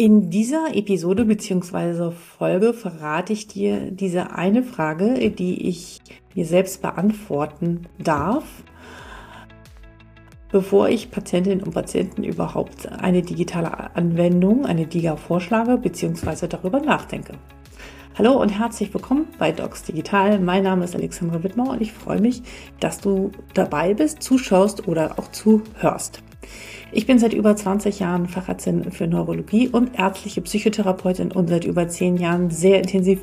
In dieser Episode bzw. Folge verrate ich dir diese eine Frage, die ich mir selbst beantworten darf, bevor ich Patientinnen und Patienten überhaupt eine digitale Anwendung, eine DIGA vorschlage bzw. darüber nachdenke. Hallo und herzlich willkommen bei Docs Digital. Mein Name ist Alexandra Wittmer und ich freue mich, dass du dabei bist, zuschaust oder auch zuhörst. Ich bin seit über 20 Jahren Fachärztin für Neurologie und ärztliche Psychotherapeutin und seit über 10 Jahren sehr intensiv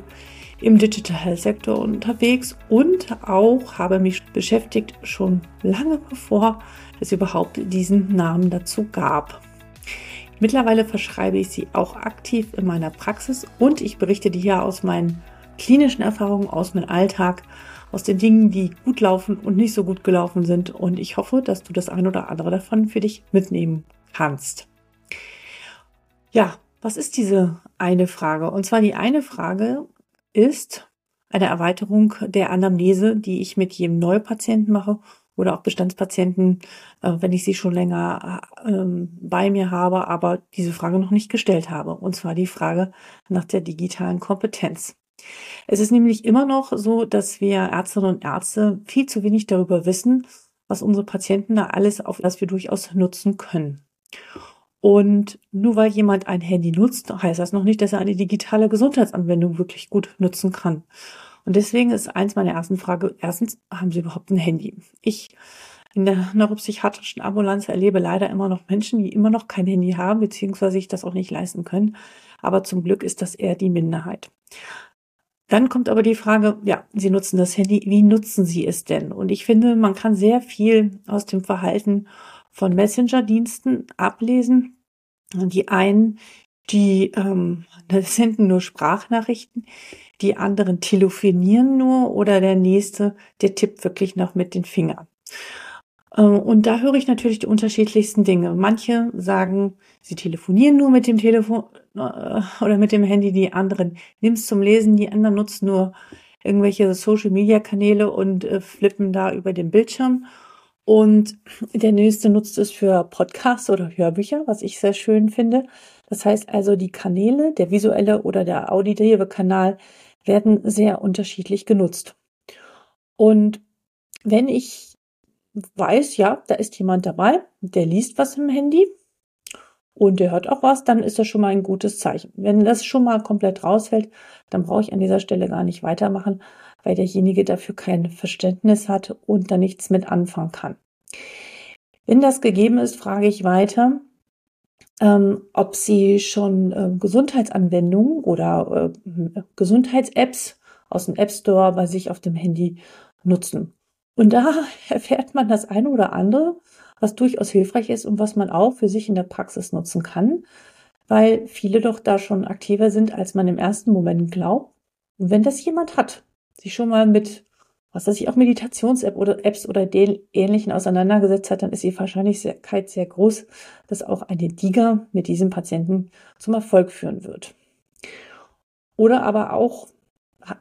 im Digital Health Sektor unterwegs und auch habe mich beschäftigt schon lange bevor es überhaupt diesen Namen dazu gab. Mittlerweile verschreibe ich sie auch aktiv in meiner Praxis und ich berichte dir hier aus meinen klinischen Erfahrungen, aus meinem Alltag aus den Dingen, die gut laufen und nicht so gut gelaufen sind. Und ich hoffe, dass du das ein oder andere davon für dich mitnehmen kannst. Ja, was ist diese eine Frage? Und zwar die eine Frage ist eine Erweiterung der Anamnese, die ich mit jedem Neupatienten mache oder auch Bestandspatienten, äh, wenn ich sie schon länger ähm, bei mir habe, aber diese Frage noch nicht gestellt habe. Und zwar die Frage nach der digitalen Kompetenz. Es ist nämlich immer noch so, dass wir Ärztinnen und Ärzte viel zu wenig darüber wissen, was unsere Patienten da alles auf das wir durchaus nutzen können. Und nur weil jemand ein Handy nutzt, heißt das noch nicht, dass er eine digitale Gesundheitsanwendung wirklich gut nutzen kann. Und deswegen ist eins meiner ersten Frage, erstens, haben Sie überhaupt ein Handy? Ich in der neuropsychiatrischen Ambulanz erlebe leider immer noch Menschen, die immer noch kein Handy haben, beziehungsweise sich das auch nicht leisten können. Aber zum Glück ist das eher die Minderheit. Dann kommt aber die Frage, ja, Sie nutzen das Handy, wie nutzen Sie es denn? Und ich finde, man kann sehr viel aus dem Verhalten von Messenger-Diensten ablesen. Die einen, die ähm, senden nur Sprachnachrichten, die anderen telefonieren nur oder der nächste, der tippt wirklich noch mit den Fingern. Äh, und da höre ich natürlich die unterschiedlichsten Dinge. Manche sagen, sie telefonieren nur mit dem Telefon äh, oder mit dem Handy, die anderen nehmen es zum Lesen, die anderen nutzen nur irgendwelche Social-Media-Kanäle und äh, flippen da über den Bildschirm. Und der nächste nutzt es für Podcasts oder Hörbücher, was ich sehr schön finde. Das heißt also, die Kanäle, der visuelle oder der auditive Kanal, werden sehr unterschiedlich genutzt. Und wenn ich weiß, ja, da ist jemand dabei, der liest was im Handy und der hört auch was, dann ist das schon mal ein gutes Zeichen. Wenn das schon mal komplett rausfällt, dann brauche ich an dieser Stelle gar nicht weitermachen, weil derjenige dafür kein Verständnis hat und da nichts mit anfangen kann. Wenn das gegeben ist, frage ich weiter, ähm, ob Sie schon äh, Gesundheitsanwendungen oder äh, Gesundheits-Apps aus dem App Store bei sich auf dem Handy nutzen. Und da erfährt man das eine oder andere, was durchaus hilfreich ist und was man auch für sich in der Praxis nutzen kann, weil viele doch da schon aktiver sind, als man im ersten Moment glaubt. Und wenn das jemand hat, sich schon mal mit, was weiß ich, auch Meditations-App oder Apps oder den ähnlichen auseinandergesetzt hat, dann ist die Wahrscheinlichkeit sehr groß, dass auch eine DIGA mit diesem Patienten zum Erfolg führen wird. Oder aber auch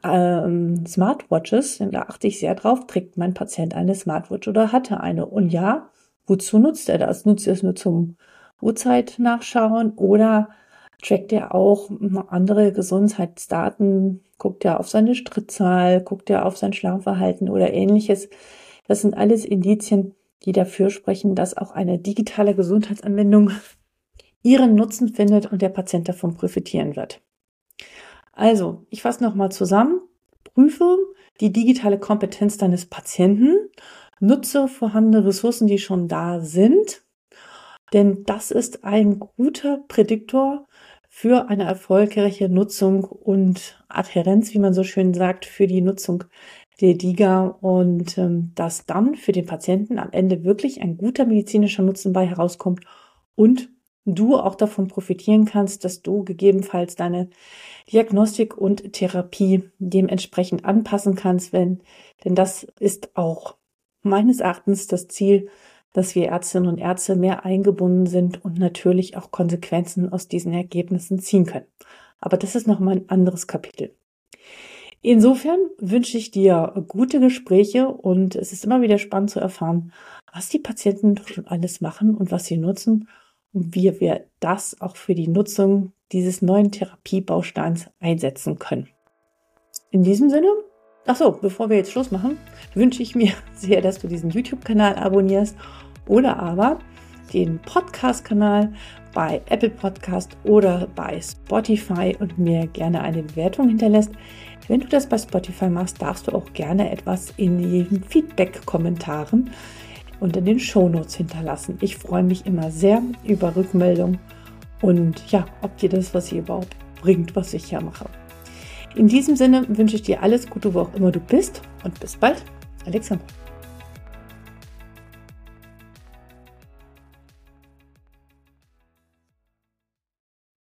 ähm, Smartwatches, da achte ich sehr drauf, trägt mein Patient eine Smartwatch oder hatte eine. Und ja, wozu nutzt er das? Nutzt er es nur zum Uhrzeit nachschauen oder trackt er auch andere Gesundheitsdaten? Guckt er auf seine Strittzahl? Guckt er auf sein Schlafverhalten oder ähnliches? Das sind alles Indizien, die dafür sprechen, dass auch eine digitale Gesundheitsanwendung ihren Nutzen findet und der Patient davon profitieren wird. Also, ich fasse nochmal zusammen. Prüfe die digitale Kompetenz deines Patienten. Nutze vorhandene Ressourcen, die schon da sind. Denn das ist ein guter Prädiktor für eine erfolgreiche Nutzung und Adhärenz, wie man so schön sagt, für die Nutzung der DIGA und ähm, dass dann für den Patienten am Ende wirklich ein guter medizinischer Nutzen bei herauskommt und du auch davon profitieren kannst, dass du gegebenenfalls deine Diagnostik und Therapie dementsprechend anpassen kannst, wenn, denn das ist auch meines Erachtens das Ziel, dass wir Ärztinnen und Ärzte mehr eingebunden sind und natürlich auch Konsequenzen aus diesen Ergebnissen ziehen können. Aber das ist nochmal ein anderes Kapitel. Insofern wünsche ich dir gute Gespräche und es ist immer wieder spannend zu erfahren, was die Patienten schon alles machen und was sie nutzen wie wir das auch für die Nutzung dieses neuen Therapiebausteins einsetzen können. In diesem Sinne, ach so, bevor wir jetzt Schluss machen, wünsche ich mir sehr, dass du diesen YouTube-Kanal abonnierst oder aber den Podcast-Kanal bei Apple Podcast oder bei Spotify und mir gerne eine Bewertung hinterlässt. Wenn du das bei Spotify machst, darfst du auch gerne etwas in den Feedback-Kommentaren unter den Shownotes hinterlassen. Ich freue mich immer sehr über Rückmeldung und ja, ob dir das, was hier überhaupt bringt, was ich hier mache. In diesem Sinne wünsche ich dir alles Gute, wo auch immer du bist und bis bald, Alexander.